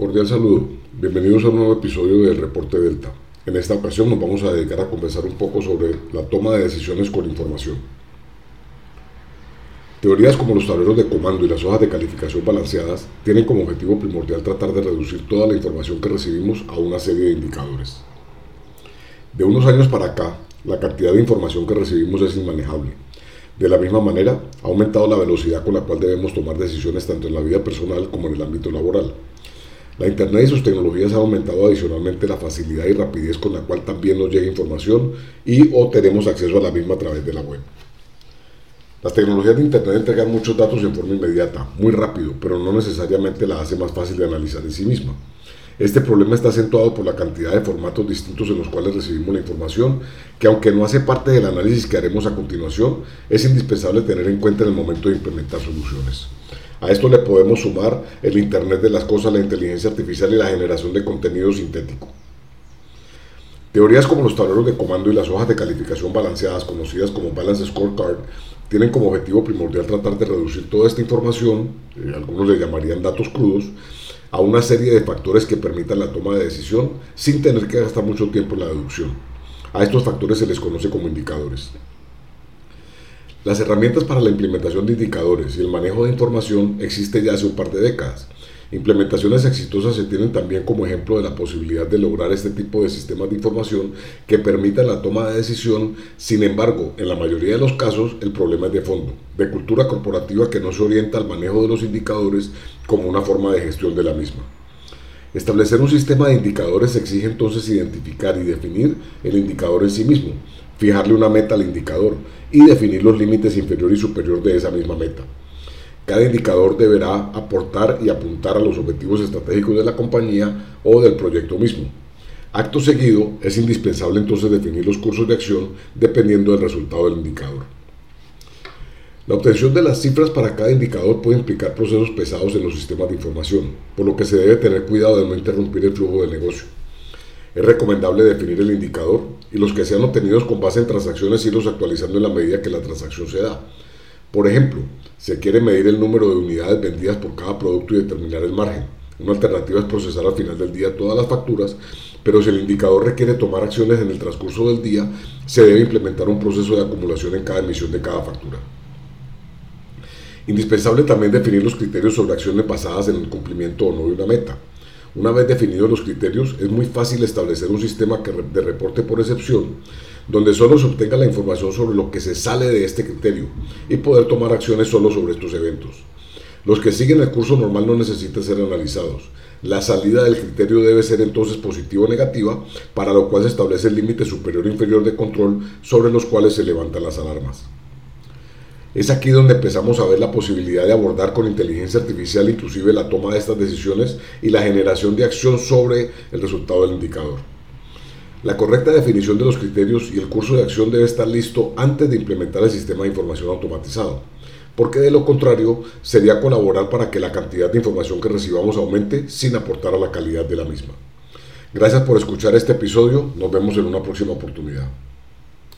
Cordial saludo, bienvenidos a un nuevo episodio del Reporte Delta. En esta ocasión nos vamos a dedicar a conversar un poco sobre la toma de decisiones con información. Teorías como los tableros de comando y las hojas de calificación balanceadas tienen como objetivo primordial tratar de reducir toda la información que recibimos a una serie de indicadores. De unos años para acá, la cantidad de información que recibimos es inmanejable. De la misma manera, ha aumentado la velocidad con la cual debemos tomar decisiones tanto en la vida personal como en el ámbito laboral. La Internet y sus tecnologías han aumentado adicionalmente la facilidad y rapidez con la cual también nos llega información y o tenemos acceso a la misma a través de la web. Las tecnologías de Internet entregan muchos datos en forma inmediata, muy rápido, pero no necesariamente la hace más fácil de analizar en sí misma. Este problema está acentuado por la cantidad de formatos distintos en los cuales recibimos la información, que aunque no hace parte del análisis que haremos a continuación, es indispensable tener en cuenta en el momento de implementar soluciones. A esto le podemos sumar el Internet de las Cosas, la inteligencia artificial y la generación de contenido sintético. Teorías como los tableros de comando y las hojas de calificación balanceadas, conocidas como Balance Scorecard, tienen como objetivo primordial tratar de reducir toda esta información, eh, algunos le llamarían datos crudos, a una serie de factores que permitan la toma de decisión sin tener que gastar mucho tiempo en la deducción. A estos factores se les conoce como indicadores. Las herramientas para la implementación de indicadores y el manejo de información existen ya hace un par de décadas. Implementaciones exitosas se tienen también como ejemplo de la posibilidad de lograr este tipo de sistemas de información que permitan la toma de decisión. Sin embargo, en la mayoría de los casos el problema es de fondo, de cultura corporativa que no se orienta al manejo de los indicadores como una forma de gestión de la misma. Establecer un sistema de indicadores exige entonces identificar y definir el indicador en sí mismo, fijarle una meta al indicador y definir los límites inferior y superior de esa misma meta. Cada indicador deberá aportar y apuntar a los objetivos estratégicos de la compañía o del proyecto mismo. Acto seguido, es indispensable entonces definir los cursos de acción dependiendo del resultado del indicador. La obtención de las cifras para cada indicador puede implicar procesos pesados en los sistemas de información, por lo que se debe tener cuidado de no interrumpir el flujo del negocio. Es recomendable definir el indicador y los que sean obtenidos con base en transacciones irlos actualizando en la medida que la transacción se da. Por ejemplo, se quiere medir el número de unidades vendidas por cada producto y determinar el margen. Una alternativa es procesar al final del día todas las facturas, pero si el indicador requiere tomar acciones en el transcurso del día, se debe implementar un proceso de acumulación en cada emisión de cada factura. Indispensable también definir los criterios sobre acciones basadas en el cumplimiento o no de una meta. Una vez definidos los criterios, es muy fácil establecer un sistema de reporte por excepción, donde solo se obtenga la información sobre lo que se sale de este criterio y poder tomar acciones solo sobre estos eventos. Los que siguen el curso normal no necesitan ser analizados. La salida del criterio debe ser entonces positiva o negativa, para lo cual se establece el límite superior e inferior de control sobre los cuales se levantan las alarmas. Es aquí donde empezamos a ver la posibilidad de abordar con inteligencia artificial inclusive la toma de estas decisiones y la generación de acción sobre el resultado del indicador. La correcta definición de los criterios y el curso de acción debe estar listo antes de implementar el sistema de información automatizado, porque de lo contrario sería colaborar para que la cantidad de información que recibamos aumente sin aportar a la calidad de la misma. Gracias por escuchar este episodio, nos vemos en una próxima oportunidad.